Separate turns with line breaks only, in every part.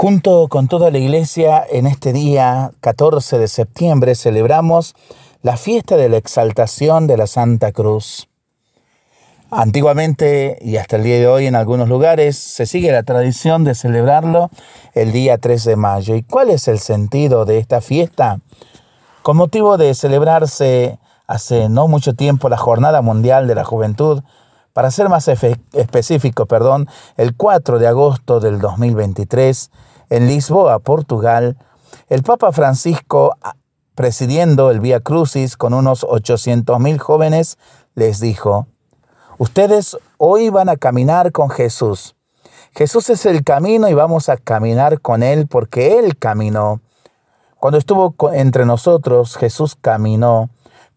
Junto con toda la iglesia, en este día 14 de septiembre celebramos la fiesta de la exaltación de la Santa Cruz. Antiguamente y hasta el día de hoy en algunos lugares se sigue la tradición de celebrarlo el día 3 de mayo. ¿Y cuál es el sentido de esta fiesta? Con motivo de celebrarse hace no mucho tiempo la Jornada Mundial de la Juventud, para ser más específico, perdón, el 4 de agosto del 2023, en Lisboa, Portugal, el Papa Francisco, presidiendo el Vía Crucis con unos 800.000 jóvenes, les dijo, ustedes hoy van a caminar con Jesús. Jesús es el camino y vamos a caminar con Él porque Él caminó. Cuando estuvo entre nosotros, Jesús caminó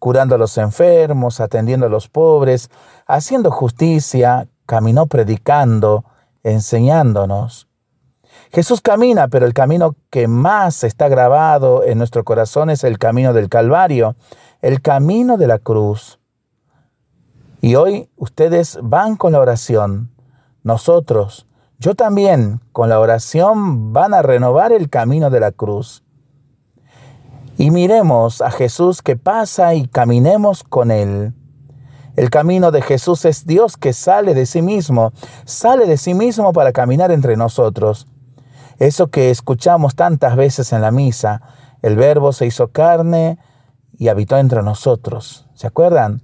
curando a los enfermos, atendiendo a los pobres, haciendo justicia, caminó predicando, enseñándonos. Jesús camina, pero el camino que más está grabado en nuestro corazón es el camino del Calvario, el camino de la cruz. Y hoy ustedes van con la oración. Nosotros, yo también, con la oración van a renovar el camino de la cruz y miremos a Jesús que pasa y caminemos con Él. El camino de Jesús es Dios que sale de sí mismo, sale de sí mismo para caminar entre nosotros. Eso que escuchamos tantas veces en la misa, el verbo se hizo carne y habitó entre nosotros. ¿Se acuerdan?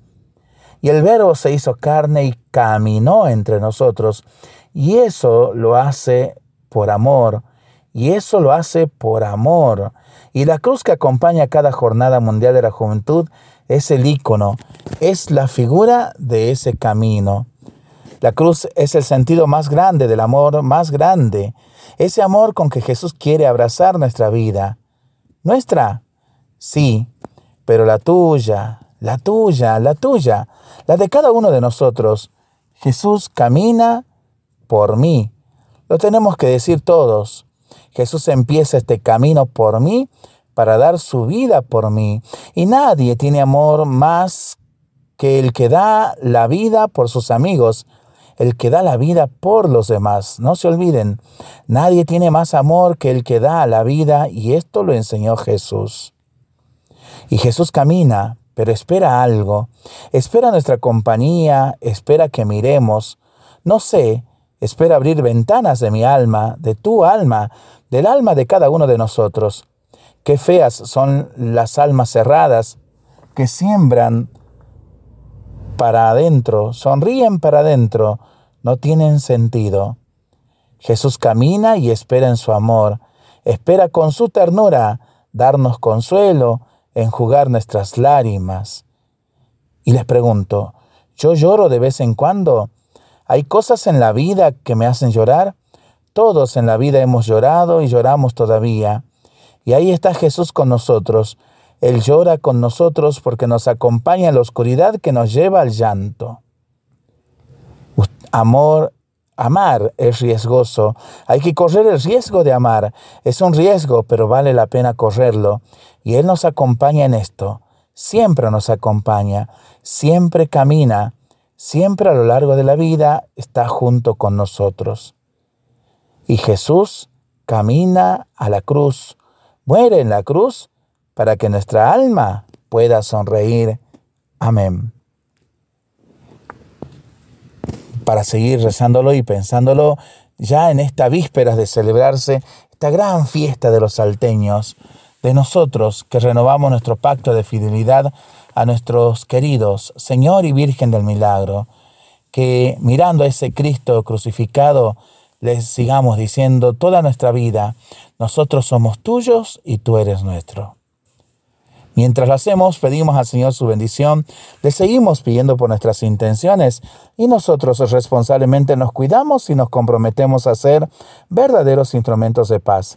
Y el verbo se hizo carne y caminó entre nosotros. Y eso lo hace por amor. Y eso lo hace por amor. Y la cruz que acompaña cada jornada mundial de la juventud es el icono, es la figura de ese camino. La cruz es el sentido más grande del amor más grande, ese amor con que Jesús quiere abrazar nuestra vida. ¿Nuestra? Sí, pero la tuya, la tuya, la tuya, la de cada uno de nosotros. Jesús camina por mí. Lo tenemos que decir todos. Jesús empieza este camino por mí para dar su vida por mí. Y nadie tiene amor más que el que da la vida por sus amigos, el que da la vida por los demás. No se olviden, nadie tiene más amor que el que da la vida y esto lo enseñó Jesús. Y Jesús camina, pero espera algo. Espera nuestra compañía, espera que miremos. No sé, espera abrir ventanas de mi alma, de tu alma, del alma de cada uno de nosotros. Qué feas son las almas cerradas que siembran para adentro, sonríen para adentro, no tienen sentido. Jesús camina y espera en su amor, espera con su ternura darnos consuelo, enjugar nuestras lágrimas. Y les pregunto, ¿yo lloro de vez en cuando? ¿Hay cosas en la vida que me hacen llorar? Todos en la vida hemos llorado y lloramos todavía. Y ahí está Jesús con nosotros. Él llora con nosotros porque nos acompaña en la oscuridad que nos lleva al llanto. Amor, amar es riesgoso. Hay que correr el riesgo de amar. Es un riesgo, pero vale la pena correrlo. Y Él nos acompaña en esto. Siempre nos acompaña. Siempre camina siempre a lo largo de la vida está junto con nosotros. Y Jesús camina a la cruz, muere en la cruz para que nuestra alma pueda sonreír. Amén. Para seguir rezándolo y pensándolo ya en esta víspera de celebrarse esta gran fiesta de los salteños, de nosotros que renovamos nuestro pacto de fidelidad a nuestros queridos Señor y Virgen del Milagro, que mirando a ese Cristo crucificado, les sigamos diciendo toda nuestra vida, nosotros somos tuyos y tú eres nuestro. Mientras lo hacemos, pedimos al Señor su bendición, le seguimos pidiendo por nuestras intenciones y nosotros responsablemente nos cuidamos y nos comprometemos a ser verdaderos instrumentos de paz.